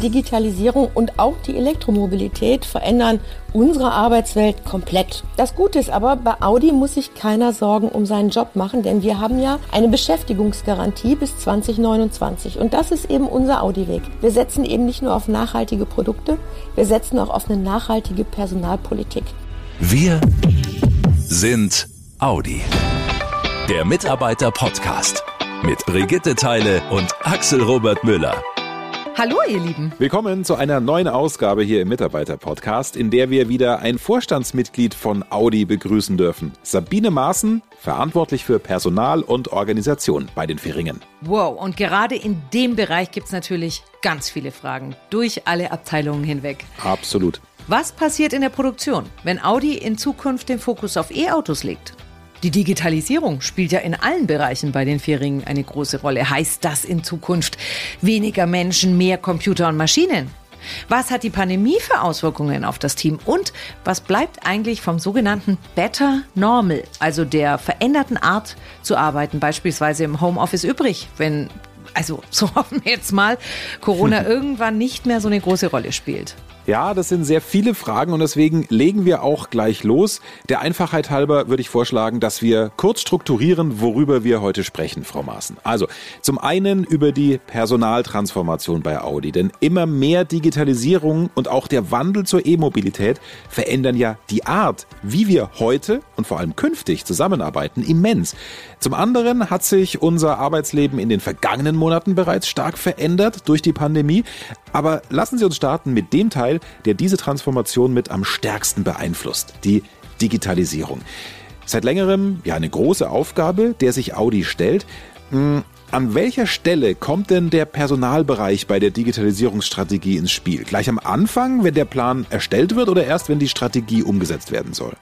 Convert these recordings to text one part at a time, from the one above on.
Digitalisierung und auch die Elektromobilität verändern unsere Arbeitswelt komplett. Das Gute ist aber, bei Audi muss sich keiner Sorgen um seinen Job machen, denn wir haben ja eine Beschäftigungsgarantie bis 2029. Und das ist eben unser Audi-Weg. Wir setzen eben nicht nur auf nachhaltige Produkte, wir setzen auch auf eine nachhaltige Personalpolitik. Wir sind Audi. Der Mitarbeiter-Podcast mit Brigitte Teile und Axel Robert Müller. Hallo, ihr Lieben. Willkommen zu einer neuen Ausgabe hier im Mitarbeiter-Podcast, in der wir wieder ein Vorstandsmitglied von Audi begrüßen dürfen. Sabine Maaßen, verantwortlich für Personal und Organisation bei den Feringen. Wow, und gerade in dem Bereich gibt es natürlich ganz viele Fragen, durch alle Abteilungen hinweg. Absolut. Was passiert in der Produktion, wenn Audi in Zukunft den Fokus auf E-Autos legt? Die Digitalisierung spielt ja in allen Bereichen bei den Fähringen eine große Rolle. Heißt das in Zukunft weniger Menschen, mehr Computer und Maschinen? Was hat die Pandemie für Auswirkungen auf das Team? Und was bleibt eigentlich vom sogenannten Better Normal, also der veränderten Art zu arbeiten, beispielsweise im Homeoffice übrig, wenn, also so hoffen wir jetzt mal, Corona irgendwann nicht mehr so eine große Rolle spielt? Ja, das sind sehr viele Fragen und deswegen legen wir auch gleich los. Der Einfachheit halber würde ich vorschlagen, dass wir kurz strukturieren, worüber wir heute sprechen, Frau Maaßen. Also zum einen über die Personaltransformation bei Audi, denn immer mehr Digitalisierung und auch der Wandel zur E-Mobilität verändern ja die Art, wie wir heute und vor allem künftig zusammenarbeiten, immens. Zum anderen hat sich unser Arbeitsleben in den vergangenen Monaten bereits stark verändert durch die Pandemie. Aber lassen Sie uns starten mit dem Teil, der diese Transformation mit am stärksten beeinflusst, die Digitalisierung. Seit längerem ja eine große Aufgabe, der sich Audi stellt. Hm, an welcher Stelle kommt denn der Personalbereich bei der Digitalisierungsstrategie ins Spiel? Gleich am Anfang, wenn der Plan erstellt wird oder erst, wenn die Strategie umgesetzt werden soll?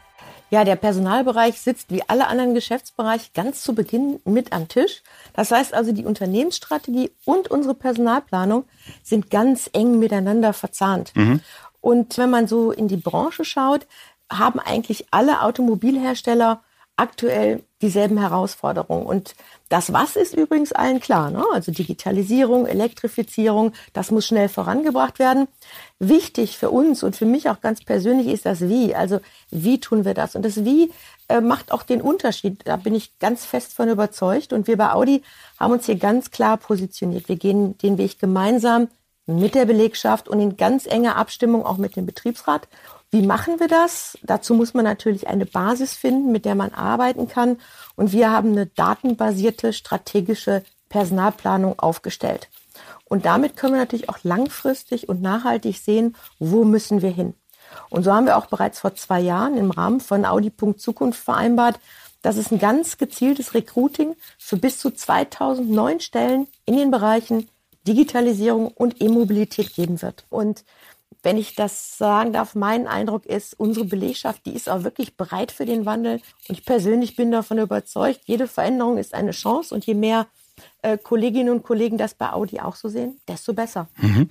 Ja, der Personalbereich sitzt wie alle anderen Geschäftsbereiche ganz zu Beginn mit am Tisch. Das heißt also, die Unternehmensstrategie und unsere Personalplanung sind ganz eng miteinander verzahnt. Mhm. Und wenn man so in die Branche schaut, haben eigentlich alle Automobilhersteller aktuell dieselben Herausforderungen. Und das Was ist übrigens allen klar. Ne? Also Digitalisierung, Elektrifizierung, das muss schnell vorangebracht werden. Wichtig für uns und für mich auch ganz persönlich ist das Wie. Also wie tun wir das? Und das Wie äh, macht auch den Unterschied. Da bin ich ganz fest von überzeugt. Und wir bei Audi haben uns hier ganz klar positioniert. Wir gehen den Weg gemeinsam mit der Belegschaft und in ganz enger Abstimmung auch mit dem Betriebsrat. Wie machen wir das? Dazu muss man natürlich eine Basis finden, mit der man arbeiten kann. Und wir haben eine datenbasierte strategische Personalplanung aufgestellt. Und damit können wir natürlich auch langfristig und nachhaltig sehen, wo müssen wir hin. Und so haben wir auch bereits vor zwei Jahren im Rahmen von Audi. Zukunft vereinbart, dass es ein ganz gezieltes Recruiting für bis zu 2000 neuen Stellen in den Bereichen Digitalisierung und E-Mobilität geben wird. Und wenn ich das sagen darf, mein Eindruck ist, unsere Belegschaft, die ist auch wirklich bereit für den Wandel. Und ich persönlich bin davon überzeugt, jede Veränderung ist eine Chance. Und je mehr Kolleginnen und Kollegen das bei Audi auch so sehen, desto besser. Mhm.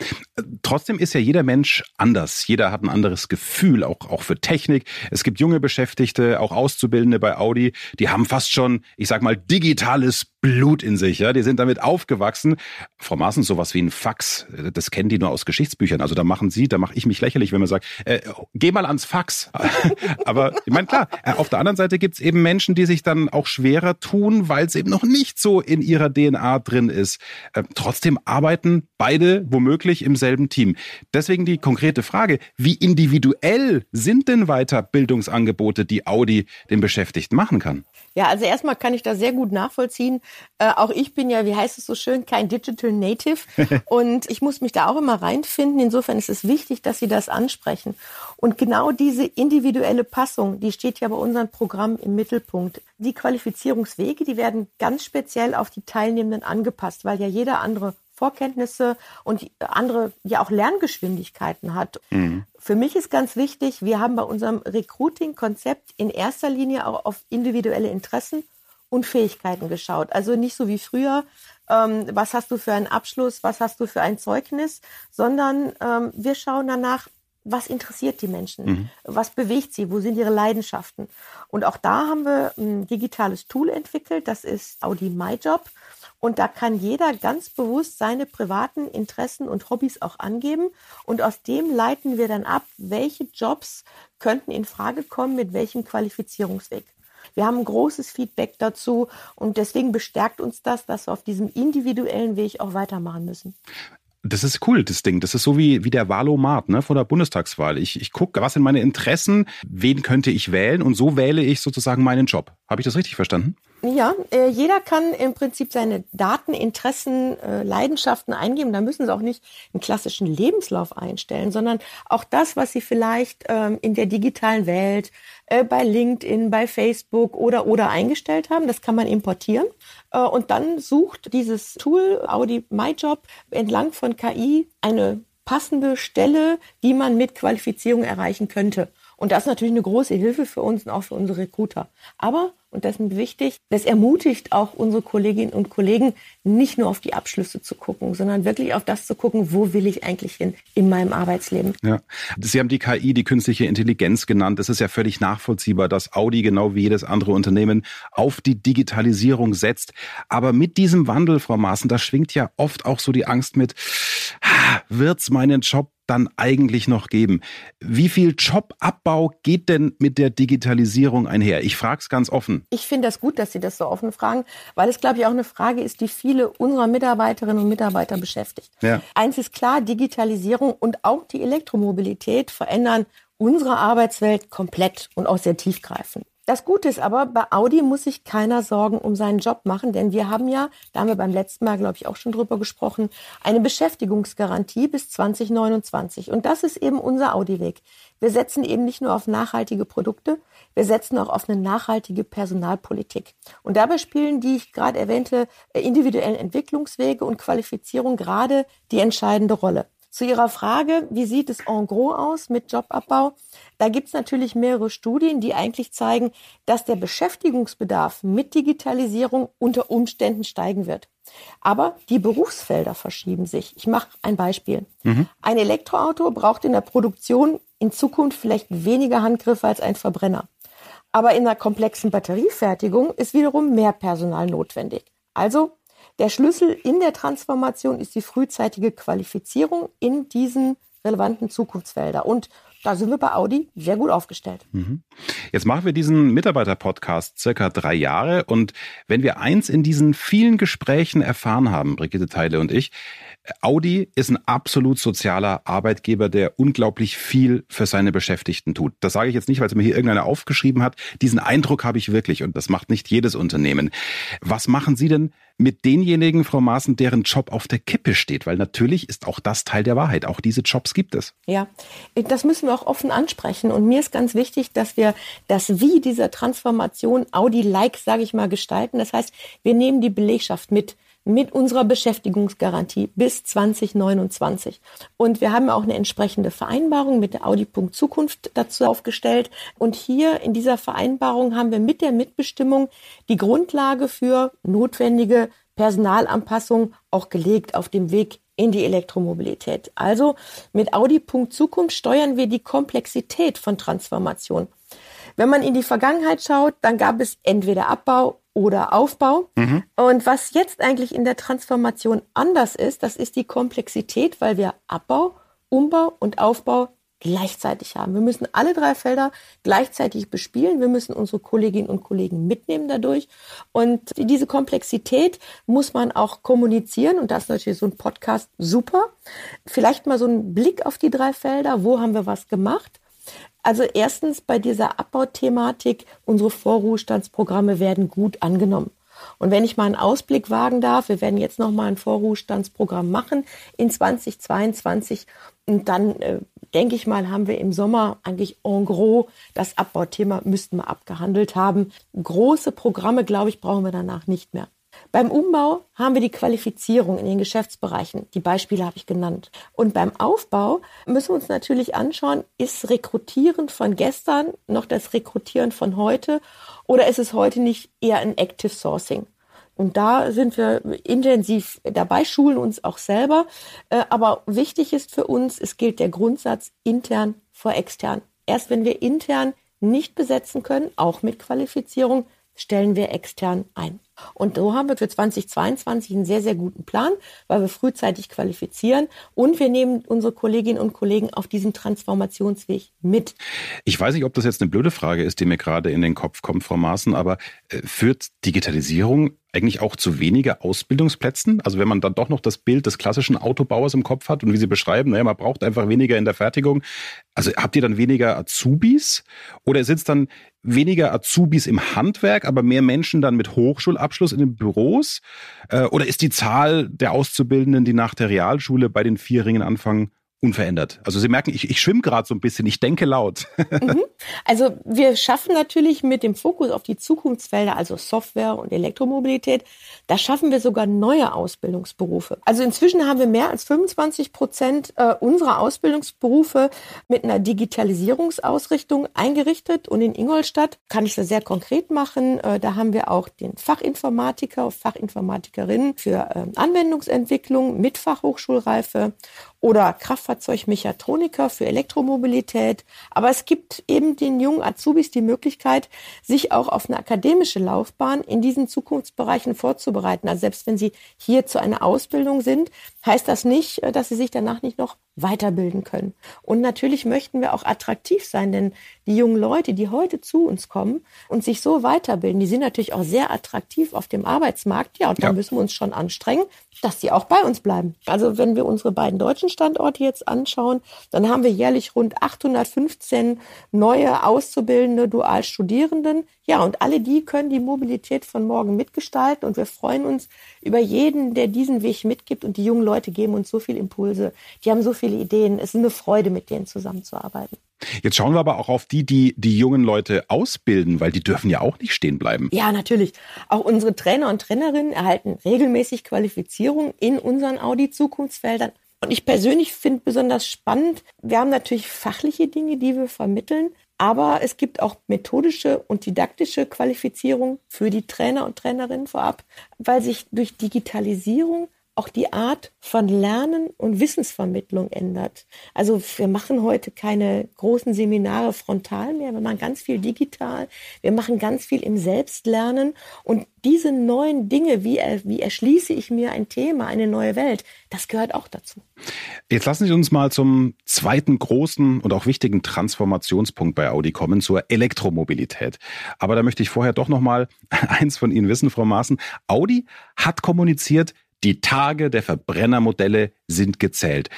Trotzdem ist ja jeder Mensch anders. Jeder hat ein anderes Gefühl, auch, auch für Technik. Es gibt junge Beschäftigte, auch Auszubildende bei Audi, die haben fast schon, ich sag mal, digitales Blut in sich. Ja? Die sind damit aufgewachsen. Frau Maaßen, sowas wie ein Fax, das kennen die nur aus Geschichtsbüchern. Also da machen Sie, da mache ich mich lächerlich, wenn man sagt, äh, geh mal ans Fax. Aber ich meine, klar, äh, auf der anderen Seite gibt es eben Menschen, die sich dann auch schwerer tun, weil es eben noch nicht so in ihrer DNA drin ist. Äh, trotzdem arbeiten beide womöglich im selben Team. Deswegen die konkrete Frage, wie individuell sind denn Weiterbildungsangebote, die Audi den Beschäftigten machen kann? Ja, also erstmal kann ich das sehr gut nachvollziehen. Äh, auch ich bin ja, wie heißt es so schön, kein Digital Native und ich muss mich da auch immer reinfinden. Insofern ist es wichtig, dass Sie das ansprechen. Und genau diese individuelle Passung, die steht ja bei unserem Programm im Mittelpunkt. Die Qualifizierungswege, die werden ganz speziell auf die Teilnehmenden angepasst, weil ja jeder andere Vorkenntnisse und andere ja auch Lerngeschwindigkeiten hat. Mhm. Für mich ist ganz wichtig, wir haben bei unserem Recruiting-Konzept in erster Linie auch auf individuelle Interessen und Fähigkeiten geschaut. Also nicht so wie früher, ähm, was hast du für einen Abschluss, was hast du für ein Zeugnis, sondern ähm, wir schauen danach, was interessiert die Menschen, mhm. was bewegt sie, wo sind ihre Leidenschaften. Und auch da haben wir ein digitales Tool entwickelt, das ist Audi MyJob. Und da kann jeder ganz bewusst seine privaten Interessen und Hobbys auch angeben. Und aus dem leiten wir dann ab, welche Jobs könnten in Frage kommen, mit welchem Qualifizierungsweg. Wir haben ein großes Feedback dazu und deswegen bestärkt uns das, dass wir auf diesem individuellen Weg auch weitermachen müssen. Das ist cool, das Ding. Das ist so wie, wie der Wahlomat ne, vor der Bundestagswahl. Ich, ich gucke, was sind meine Interessen, wen könnte ich wählen und so wähle ich sozusagen meinen Job. Habe ich das richtig verstanden? Ja, äh, jeder kann im Prinzip seine Daten, Interessen, äh, Leidenschaften eingeben. Da müssen Sie auch nicht einen klassischen Lebenslauf einstellen, sondern auch das, was Sie vielleicht ähm, in der digitalen Welt, äh, bei LinkedIn, bei Facebook oder oder eingestellt haben, das kann man importieren. Und dann sucht dieses Tool Audi MyJob entlang von KI eine passende Stelle, die man mit Qualifizierung erreichen könnte. Und das ist natürlich eine große Hilfe für uns und auch für unsere Recruiter. Aber, und das ist wichtig, das ermutigt auch unsere Kolleginnen und Kollegen, nicht nur auf die Abschlüsse zu gucken, sondern wirklich auf das zu gucken, wo will ich eigentlich hin in meinem Arbeitsleben. Ja. Sie haben die KI, die künstliche Intelligenz genannt. Es ist ja völlig nachvollziehbar, dass Audi genau wie jedes andere Unternehmen auf die Digitalisierung setzt. Aber mit diesem Wandel, Frau Maaßen, da schwingt ja oft auch so die Angst mit, wird's meinen Job dann eigentlich noch geben? Wie viel Jobabbau geht denn mit der Digitalisierung einher? Ich frage es ganz offen. Ich finde das gut, dass Sie das so offen fragen, weil es, glaube ich, auch eine Frage ist, die viele unserer Mitarbeiterinnen und Mitarbeiter beschäftigt. Ja. Eins ist klar, Digitalisierung und auch die Elektromobilität verändern unsere Arbeitswelt komplett und auch sehr tiefgreifend. Das Gute ist aber, bei Audi muss sich keiner Sorgen um seinen Job machen, denn wir haben ja, da haben wir beim letzten Mal, glaube ich, auch schon drüber gesprochen, eine Beschäftigungsgarantie bis 2029. Und das ist eben unser Audi-Weg. Wir setzen eben nicht nur auf nachhaltige Produkte, wir setzen auch auf eine nachhaltige Personalpolitik. Und dabei spielen die ich gerade erwähnte individuellen Entwicklungswege und Qualifizierung gerade die entscheidende Rolle. Zu Ihrer Frage, wie sieht es en gros aus mit Jobabbau? Da gibt es natürlich mehrere Studien, die eigentlich zeigen, dass der Beschäftigungsbedarf mit Digitalisierung unter Umständen steigen wird. Aber die Berufsfelder verschieben sich. Ich mache ein Beispiel. Mhm. Ein Elektroauto braucht in der Produktion in Zukunft vielleicht weniger Handgriffe als ein Verbrenner. Aber in einer komplexen Batteriefertigung ist wiederum mehr Personal notwendig. Also der Schlüssel in der Transformation ist die frühzeitige Qualifizierung in diesen relevanten Zukunftsfelder. Und da sind wir bei Audi sehr gut aufgestellt. Mhm. Jetzt machen wir diesen Mitarbeiter-Podcast circa drei Jahre. Und wenn wir eins in diesen vielen Gesprächen erfahren haben, Brigitte Teile und ich, Audi ist ein absolut sozialer Arbeitgeber, der unglaublich viel für seine Beschäftigten tut. Das sage ich jetzt nicht, weil es mir hier irgendeiner aufgeschrieben hat. Diesen Eindruck habe ich wirklich und das macht nicht jedes Unternehmen. Was machen Sie denn mit denjenigen, Frau Maaßen, deren Job auf der Kippe steht? Weil natürlich ist auch das Teil der Wahrheit. Auch diese Jobs gibt es. Ja, das müssen wir auch offen ansprechen. Und mir ist ganz wichtig, dass wir das Wie dieser Transformation Audi-like, sage ich mal, gestalten. Das heißt, wir nehmen die Belegschaft mit mit unserer Beschäftigungsgarantie bis 2029. Und wir haben auch eine entsprechende Vereinbarung mit der Audi.Punkt Zukunft dazu aufgestellt. Und hier in dieser Vereinbarung haben wir mit der Mitbestimmung die Grundlage für notwendige Personalanpassung auch gelegt auf dem Weg in die Elektromobilität. Also mit Audi.Punkt Zukunft steuern wir die Komplexität von Transformation. Wenn man in die Vergangenheit schaut, dann gab es entweder Abbau oder Aufbau. Mhm. Und was jetzt eigentlich in der Transformation anders ist, das ist die Komplexität, weil wir Abbau, Umbau und Aufbau gleichzeitig haben. Wir müssen alle drei Felder gleichzeitig bespielen. Wir müssen unsere Kolleginnen und Kollegen mitnehmen dadurch. Und diese Komplexität muss man auch kommunizieren. Und das ist natürlich so ein Podcast super. Vielleicht mal so ein Blick auf die drei Felder. Wo haben wir was gemacht? Also erstens bei dieser Abbauthematik, unsere Vorruhestandsprogramme werden gut angenommen. Und wenn ich mal einen Ausblick wagen darf, wir werden jetzt noch mal ein Vorruhestandsprogramm machen in 2022 und dann äh, denke ich mal, haben wir im Sommer eigentlich en gros das Abbauthema müssten wir abgehandelt haben. Große Programme, glaube ich, brauchen wir danach nicht mehr. Beim Umbau haben wir die Qualifizierung in den Geschäftsbereichen. Die Beispiele habe ich genannt. Und beim Aufbau müssen wir uns natürlich anschauen, ist Rekrutieren von gestern noch das Rekrutieren von heute oder ist es heute nicht eher ein Active Sourcing? Und da sind wir intensiv dabei, schulen uns auch selber. Äh, aber wichtig ist für uns, es gilt der Grundsatz intern vor extern. Erst wenn wir intern nicht besetzen können, auch mit Qualifizierung, stellen wir extern ein. Und so haben wir für 2022 einen sehr, sehr guten Plan, weil wir frühzeitig qualifizieren und wir nehmen unsere Kolleginnen und Kollegen auf diesem Transformationsweg mit. Ich weiß nicht, ob das jetzt eine blöde Frage ist, die mir gerade in den Kopf kommt, Frau Maaßen, aber äh, führt Digitalisierung eigentlich auch zu weniger Ausbildungsplätzen? Also wenn man dann doch noch das Bild des klassischen Autobauers im Kopf hat und wie Sie beschreiben, naja, man braucht einfach weniger in der Fertigung. Also habt ihr dann weniger Azubis oder sind es dann weniger Azubis im Handwerk, aber mehr Menschen dann mit Hochschulabschluss in den Büros? Äh, oder ist die Zahl der Auszubildenden, die nach der Realschule bei den Vierringen anfangen, unverändert. Also Sie merken, ich, ich schwimme gerade so ein bisschen, ich denke laut. Mhm. Also wir schaffen natürlich mit dem Fokus auf die Zukunftsfelder, also Software und Elektromobilität, da schaffen wir sogar neue Ausbildungsberufe. Also inzwischen haben wir mehr als 25 Prozent äh, unserer Ausbildungsberufe mit einer Digitalisierungsausrichtung eingerichtet. Und in Ingolstadt kann ich das sehr konkret machen. Äh, da haben wir auch den Fachinformatiker, Fachinformatikerinnen für äh, Anwendungsentwicklung mit Fachhochschulreife oder Kraftfahrzeugmechatroniker für Elektromobilität. Aber es gibt eben den jungen Azubis die Möglichkeit, sich auch auf eine akademische Laufbahn in diesen Zukunftsbereichen vorzubereiten. Also selbst wenn sie hier zu einer Ausbildung sind, heißt das nicht, äh, dass sie sich danach nicht noch weiterbilden können. Und natürlich möchten wir auch attraktiv sein, denn die jungen Leute, die heute zu uns kommen und sich so weiterbilden, die sind natürlich auch sehr attraktiv auf dem Arbeitsmarkt. Ja, und da ja. müssen wir uns schon anstrengen, dass sie auch bei uns bleiben. Also wenn wir unsere beiden deutschen Standorte jetzt anschauen, dann haben wir jährlich rund 815 neue auszubildende Dualstudierenden. Ja, und alle die können die Mobilität von morgen mitgestalten und wir freuen uns über jeden, der diesen Weg mitgibt und die jungen Leute geben uns so viele Impulse. Die haben so viele Ideen. Es ist eine Freude, mit denen zusammenzuarbeiten. Jetzt schauen wir aber auch auf die, die die jungen Leute ausbilden, weil die dürfen ja auch nicht stehen bleiben. Ja, natürlich. Auch unsere Trainer und Trainerinnen erhalten regelmäßig Qualifizierung in unseren Audi-Zukunftsfeldern. Und ich persönlich finde besonders spannend, wir haben natürlich fachliche Dinge, die wir vermitteln, aber es gibt auch methodische und didaktische Qualifizierung für die Trainer und Trainerinnen vorab, weil sich durch Digitalisierung auch die Art von Lernen und Wissensvermittlung ändert. Also wir machen heute keine großen Seminare frontal mehr, wir machen ganz viel digital, wir machen ganz viel im Selbstlernen und diese neuen Dinge, wie, wie erschließe ich mir ein Thema, eine neue Welt, das gehört auch dazu. Jetzt lassen Sie uns mal zum zweiten großen und auch wichtigen Transformationspunkt bei Audi kommen, zur Elektromobilität. Aber da möchte ich vorher doch noch mal eins von Ihnen wissen, Frau Maaßen. Audi hat kommuniziert, die Tage der Verbrennermodelle sind gezählt.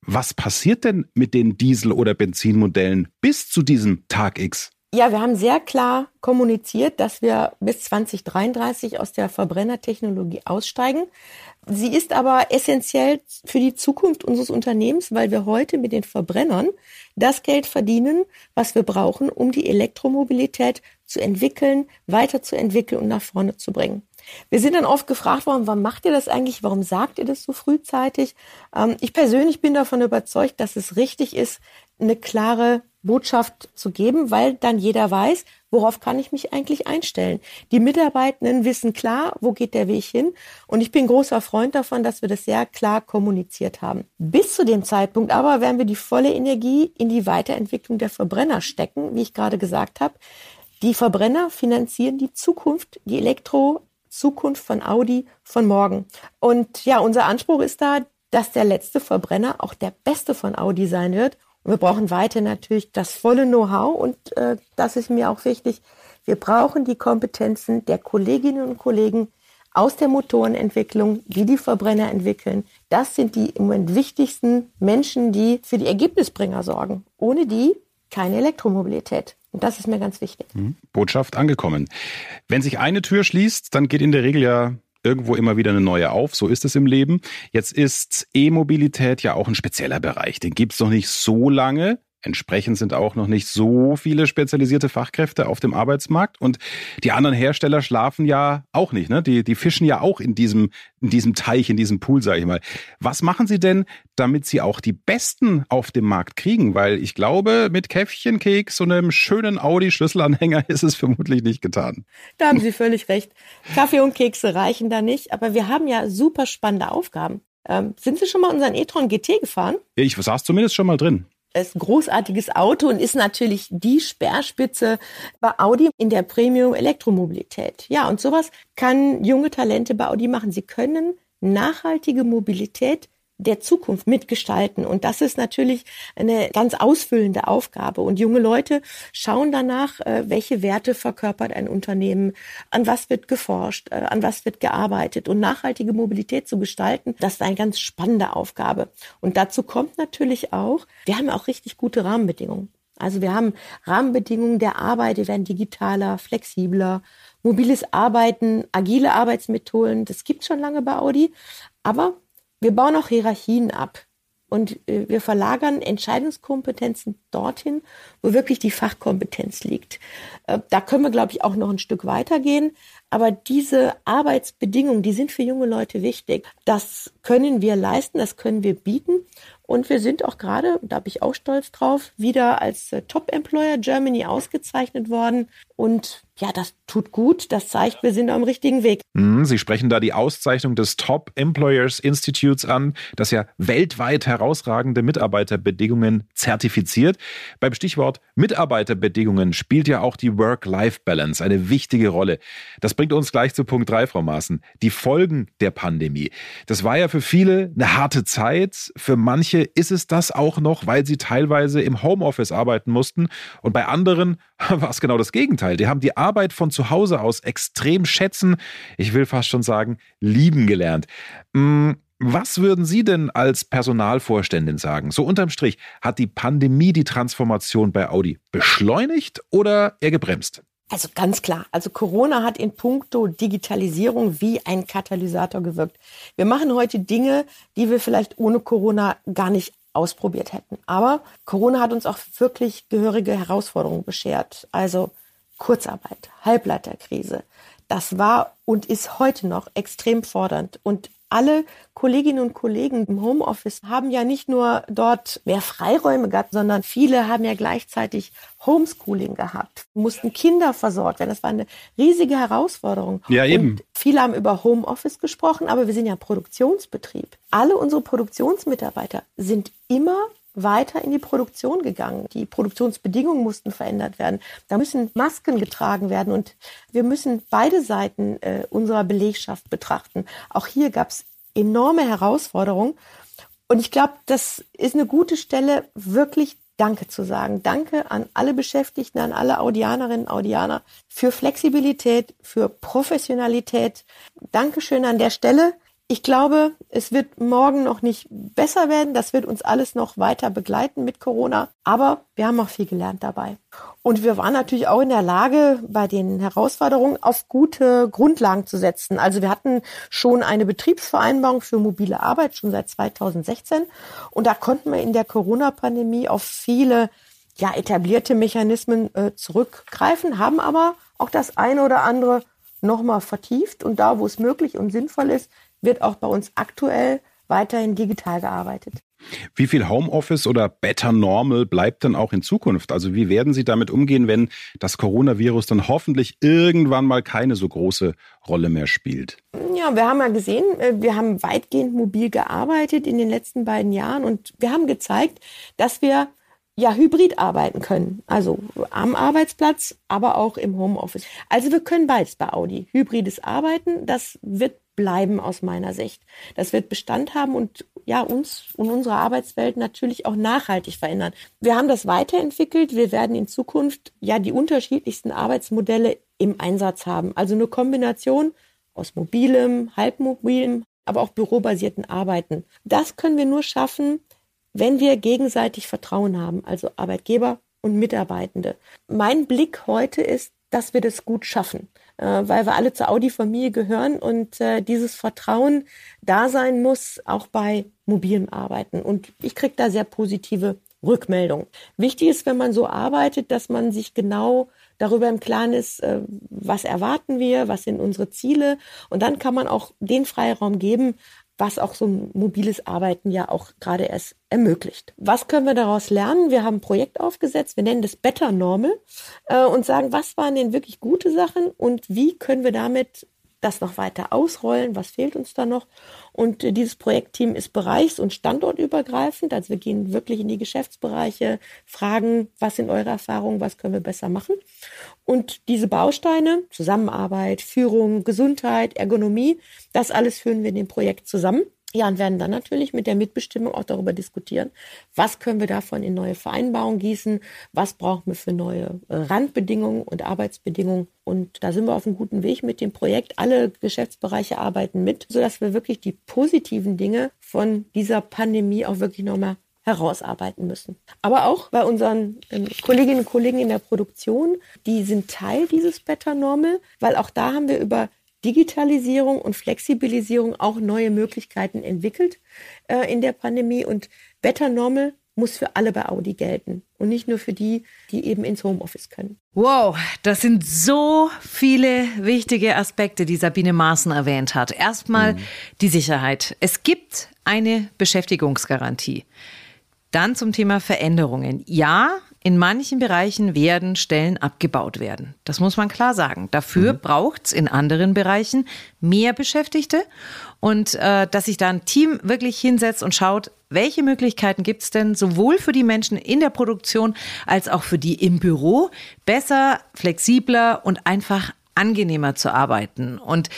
Was passiert denn mit den Diesel- oder Benzinmodellen bis zu diesem Tag X? Ja, wir haben sehr klar kommuniziert, dass wir bis 2033 aus der Verbrennertechnologie aussteigen. Sie ist aber essentiell für die Zukunft unseres Unternehmens, weil wir heute mit den Verbrennern das Geld verdienen, was wir brauchen, um die Elektromobilität zu entwickeln, weiterzuentwickeln und nach vorne zu bringen. Wir sind dann oft gefragt worden, warum macht ihr das eigentlich? Warum sagt ihr das so frühzeitig? Ähm, ich persönlich bin davon überzeugt, dass es richtig ist, eine klare Botschaft zu geben, weil dann jeder weiß, worauf kann ich mich eigentlich einstellen. Die Mitarbeitenden wissen klar, wo geht der Weg hin. Und ich bin großer Freund davon, dass wir das sehr klar kommuniziert haben. Bis zu dem Zeitpunkt aber werden wir die volle Energie in die Weiterentwicklung der Verbrenner stecken, wie ich gerade gesagt habe. Die Verbrenner finanzieren die Zukunft, die Elektro Zukunft von Audi von morgen. Und ja, unser Anspruch ist da, dass der letzte Verbrenner auch der beste von Audi sein wird. Und wir brauchen weiter natürlich das volle Know-how und äh, das ist mir auch wichtig. Wir brauchen die Kompetenzen der Kolleginnen und Kollegen aus der Motorenentwicklung, die die Verbrenner entwickeln. Das sind die im Moment wichtigsten Menschen, die für die Ergebnisbringer sorgen. Ohne die keine Elektromobilität. Und das ist mir ganz wichtig. Mhm. Botschaft angekommen. Wenn sich eine Tür schließt, dann geht in der Regel ja irgendwo immer wieder eine neue auf. So ist es im Leben. Jetzt ist E-Mobilität ja auch ein spezieller Bereich. Den gibt es noch nicht so lange. Entsprechend sind auch noch nicht so viele spezialisierte Fachkräfte auf dem Arbeitsmarkt und die anderen Hersteller schlafen ja auch nicht. Ne? Die, die fischen ja auch in diesem, in diesem Teich, in diesem Pool, sage ich mal. Was machen Sie denn, damit Sie auch die Besten auf dem Markt kriegen? Weil ich glaube, mit Käffchenkeks und einem schönen Audi-Schlüsselanhänger ist es vermutlich nicht getan. Da haben Sie völlig recht. Kaffee und Kekse reichen da nicht, aber wir haben ja super spannende Aufgaben. Ähm, sind Sie schon mal unseren e-tron GT gefahren? Ich saß zumindest schon mal drin. Ist ein großartiges Auto und ist natürlich die Speerspitze bei Audi in der Premium Elektromobilität. Ja, und sowas kann junge Talente bei Audi machen. Sie können nachhaltige Mobilität der Zukunft mitgestalten. Und das ist natürlich eine ganz ausfüllende Aufgabe. Und junge Leute schauen danach, äh, welche Werte verkörpert ein Unternehmen, an was wird geforscht, äh, an was wird gearbeitet. Und nachhaltige Mobilität zu gestalten, das ist eine ganz spannende Aufgabe. Und dazu kommt natürlich auch, wir haben auch richtig gute Rahmenbedingungen. Also wir haben Rahmenbedingungen der Arbeit, die werden digitaler, flexibler, mobiles Arbeiten, agile Arbeitsmethoden, das gibt schon lange bei Audi. Aber wir bauen auch Hierarchien ab und äh, wir verlagern Entscheidungskompetenzen dorthin, wo wirklich die Fachkompetenz liegt. Äh, da können wir, glaube ich, auch noch ein Stück weitergehen. Aber diese Arbeitsbedingungen, die sind für junge Leute wichtig. Das können wir leisten, das können wir bieten. Und wir sind auch gerade, da bin ich auch stolz drauf, wieder als äh, Top Employer Germany ausgezeichnet worden. Und ja, das tut gut. Das zeigt, wir sind am richtigen Weg. Mhm, Sie sprechen da die Auszeichnung des Top Employers Institutes an, das ja weltweit herausragende Mitarbeiterbedingungen zertifiziert. Beim Stichwort Mitarbeiterbedingungen spielt ja auch die Work-Life-Balance eine wichtige Rolle. Das bringt uns gleich zu Punkt 3, Frau Maaßen. Die Folgen der Pandemie. Das war ja für viele eine harte Zeit. Für manche ist es das auch noch, weil sie teilweise im Homeoffice arbeiten mussten. Und bei anderen war es genau das Gegenteil. Die haben die Arbeit von zu Hause aus extrem schätzen, ich will fast schon sagen, lieben gelernt. Hm, was würden Sie denn als Personalvorständin sagen? So unterm Strich, hat die Pandemie die Transformation bei Audi beschleunigt oder eher gebremst? Also ganz klar. Also Corona hat in puncto Digitalisierung wie ein Katalysator gewirkt. Wir machen heute Dinge, die wir vielleicht ohne Corona gar nicht ausprobiert hätten. Aber Corona hat uns auch wirklich gehörige Herausforderungen beschert. Also Kurzarbeit, Halbleiterkrise. Das war und ist heute noch extrem fordernd. Und alle Kolleginnen und Kollegen im Homeoffice haben ja nicht nur dort mehr Freiräume gehabt, sondern viele haben ja gleichzeitig Homeschooling gehabt, mussten Kinder versorgt werden. Das war eine riesige Herausforderung. Ja, eben. Und viele haben über Homeoffice gesprochen, aber wir sind ja Produktionsbetrieb. Alle unsere Produktionsmitarbeiter sind immer weiter in die Produktion gegangen. Die Produktionsbedingungen mussten verändert werden. Da müssen Masken getragen werden und wir müssen beide Seiten äh, unserer Belegschaft betrachten. Auch hier gab es enorme Herausforderungen. Und ich glaube, das ist eine gute Stelle, wirklich Danke zu sagen. Danke an alle Beschäftigten, an alle Audianerinnen, Audianer für Flexibilität, für Professionalität. Dankeschön an der Stelle. Ich glaube, es wird morgen noch nicht besser werden. Das wird uns alles noch weiter begleiten mit Corona. Aber wir haben auch viel gelernt dabei. Und wir waren natürlich auch in der Lage, bei den Herausforderungen auf gute Grundlagen zu setzen. Also wir hatten schon eine Betriebsvereinbarung für mobile Arbeit schon seit 2016. Und da konnten wir in der Corona-Pandemie auf viele ja, etablierte Mechanismen äh, zurückgreifen, haben aber auch das eine oder andere nochmal vertieft und da, wo es möglich und sinnvoll ist, wird auch bei uns aktuell weiterhin digital gearbeitet. Wie viel Homeoffice oder Better Normal bleibt denn auch in Zukunft? Also wie werden Sie damit umgehen, wenn das Coronavirus dann hoffentlich irgendwann mal keine so große Rolle mehr spielt? Ja, wir haben ja gesehen, äh, wir haben weitgehend mobil gearbeitet in den letzten beiden Jahren und wir haben gezeigt, dass wir ja hybrid arbeiten können. Also am Arbeitsplatz, aber auch im Homeoffice. Also wir können beides bei Audi. Hybrides Arbeiten, das wird bleiben aus meiner Sicht. Das wird Bestand haben und ja, uns und unsere Arbeitswelt natürlich auch nachhaltig verändern. Wir haben das weiterentwickelt. Wir werden in Zukunft ja die unterschiedlichsten Arbeitsmodelle im Einsatz haben. Also eine Kombination aus mobilem, halbmobilem, aber auch bürobasierten Arbeiten. Das können wir nur schaffen, wenn wir gegenseitig Vertrauen haben, also Arbeitgeber und Mitarbeitende. Mein Blick heute ist, dass wir das gut schaffen weil wir alle zur Audi-Familie gehören und äh, dieses Vertrauen da sein muss, auch bei mobilem Arbeiten. Und ich kriege da sehr positive Rückmeldungen. Wichtig ist, wenn man so arbeitet, dass man sich genau darüber im Klaren ist, äh, was erwarten wir, was sind unsere Ziele. Und dann kann man auch den Freiraum geben, was auch so mobiles Arbeiten ja auch gerade erst ermöglicht. Was können wir daraus lernen? Wir haben ein Projekt aufgesetzt, wir nennen das Better Normal äh, und sagen, was waren denn wirklich gute Sachen und wie können wir damit das noch weiter ausrollen, was fehlt uns da noch. Und äh, dieses Projektteam ist bereichs- und standortübergreifend. Also wir gehen wirklich in die Geschäftsbereiche, fragen, was sind eure Erfahrungen, was können wir besser machen. Und diese Bausteine, Zusammenarbeit, Führung, Gesundheit, Ergonomie, das alles führen wir in dem Projekt zusammen. Ja, und werden dann natürlich mit der Mitbestimmung auch darüber diskutieren, was können wir davon in neue Vereinbarungen gießen, was brauchen wir für neue äh, Randbedingungen und Arbeitsbedingungen. Und da sind wir auf einem guten Weg mit dem Projekt. Alle Geschäftsbereiche arbeiten mit, sodass wir wirklich die positiven Dinge von dieser Pandemie auch wirklich nochmal herausarbeiten müssen. Aber auch bei unseren ähm, Kolleginnen und Kollegen in der Produktion, die sind Teil dieses Better Normal, weil auch da haben wir über Digitalisierung und Flexibilisierung auch neue Möglichkeiten entwickelt äh, in der Pandemie. Und Better Normal muss für alle bei Audi gelten und nicht nur für die, die eben ins Homeoffice können. Wow, das sind so viele wichtige Aspekte, die Sabine Maaßen erwähnt hat. Erstmal mhm. die Sicherheit. Es gibt eine Beschäftigungsgarantie. Dann zum Thema Veränderungen. Ja, in manchen Bereichen werden Stellen abgebaut werden. Das muss man klar sagen. Dafür mhm. braucht es in anderen Bereichen mehr Beschäftigte und äh, dass sich da ein Team wirklich hinsetzt und schaut, welche Möglichkeiten gibt es denn sowohl für die Menschen in der Produktion als auch für die im Büro, besser, flexibler und einfach angenehmer zu arbeiten. Und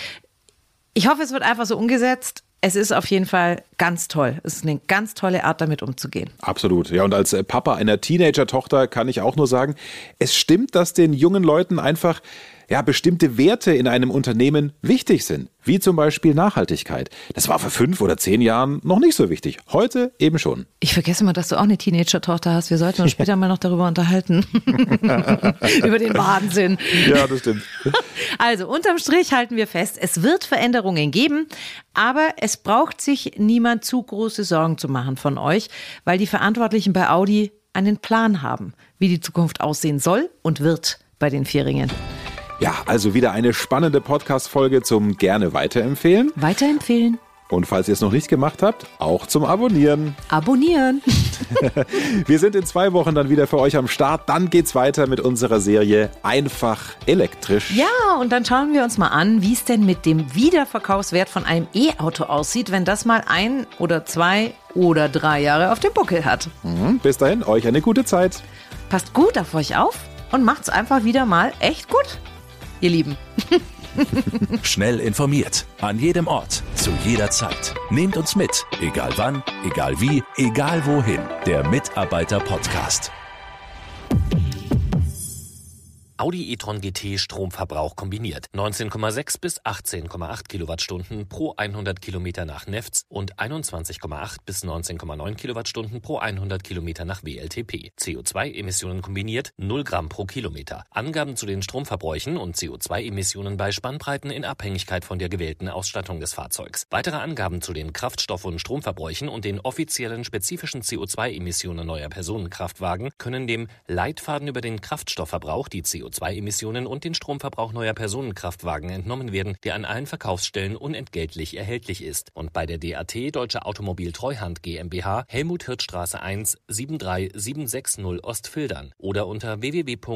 ich hoffe, es wird einfach so umgesetzt es ist auf jeden Fall ganz toll. Es ist eine ganz tolle Art, damit umzugehen. Absolut. Ja, und als äh, Papa einer Teenager-Tochter kann ich auch nur sagen, es stimmt, dass den jungen Leuten einfach ja, bestimmte Werte in einem Unternehmen wichtig sind, wie zum Beispiel Nachhaltigkeit. Das war vor fünf oder zehn Jahren noch nicht so wichtig. Heute eben schon. Ich vergesse mal, dass du auch eine Teenager-Tochter hast. Wir sollten uns später mal noch darüber unterhalten. Über den Wahnsinn. Ja, das stimmt. Also, unterm Strich halten wir fest, es wird Veränderungen geben, aber es braucht sich niemand zu große Sorgen zu machen von euch, weil die Verantwortlichen bei Audi einen Plan haben, wie die Zukunft aussehen soll und wird bei den Vierringen. Ja, also wieder eine spannende Podcast-Folge zum gerne weiterempfehlen. Weiterempfehlen. Und falls ihr es noch nicht gemacht habt, auch zum Abonnieren. Abonnieren. Wir sind in zwei Wochen dann wieder für euch am Start. Dann geht's weiter mit unserer Serie Einfach elektrisch. Ja, und dann schauen wir uns mal an, wie es denn mit dem Wiederverkaufswert von einem E-Auto aussieht, wenn das mal ein oder zwei oder drei Jahre auf dem Buckel hat. Mhm, bis dahin, euch eine gute Zeit. Passt gut auf euch auf und macht's einfach wieder mal echt gut ihr Lieben. Schnell informiert, an jedem Ort, zu jeder Zeit. Nehmt uns mit, egal wann, egal wie, egal wohin. Der Mitarbeiter-Podcast. Audi e-tron GT Stromverbrauch kombiniert 19,6 bis 18,8 Kilowattstunden pro 100 Kilometer nach Nefts und 21,8 bis 19,9 Kilowattstunden pro 100 Kilometer nach WLTP. CO2-Emissionen kombiniert 0 Gramm pro Kilometer. Angaben zu den Stromverbräuchen und CO2-Emissionen bei Spannbreiten in Abhängigkeit von der gewählten Ausstattung des Fahrzeugs. Weitere Angaben zu den Kraftstoff- und Stromverbräuchen und den offiziellen spezifischen CO2-Emissionen neuer Personenkraftwagen können dem Leitfaden über den Kraftstoffverbrauch, die CO CO2-Emissionen und den Stromverbrauch neuer Personenkraftwagen entnommen werden, der an allen Verkaufsstellen unentgeltlich erhältlich ist. Und bei der DAT Deutsche Automobil Treuhand GmbH Helmut Hirtstraße 1 73760 Ostfildern oder unter www.dat.de.